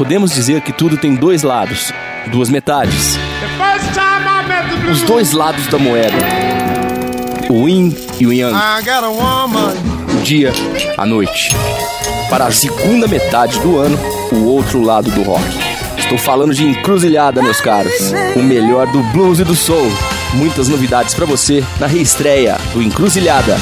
Podemos dizer que tudo tem dois lados, duas metades. Os dois lados da moeda. O yin e o yang. O dia, a noite. Para a segunda metade do ano, o outro lado do rock. Estou falando de Encruzilhada, meus caros. O melhor do blues e do soul. Muitas novidades para você na reestreia do Encruzilhada.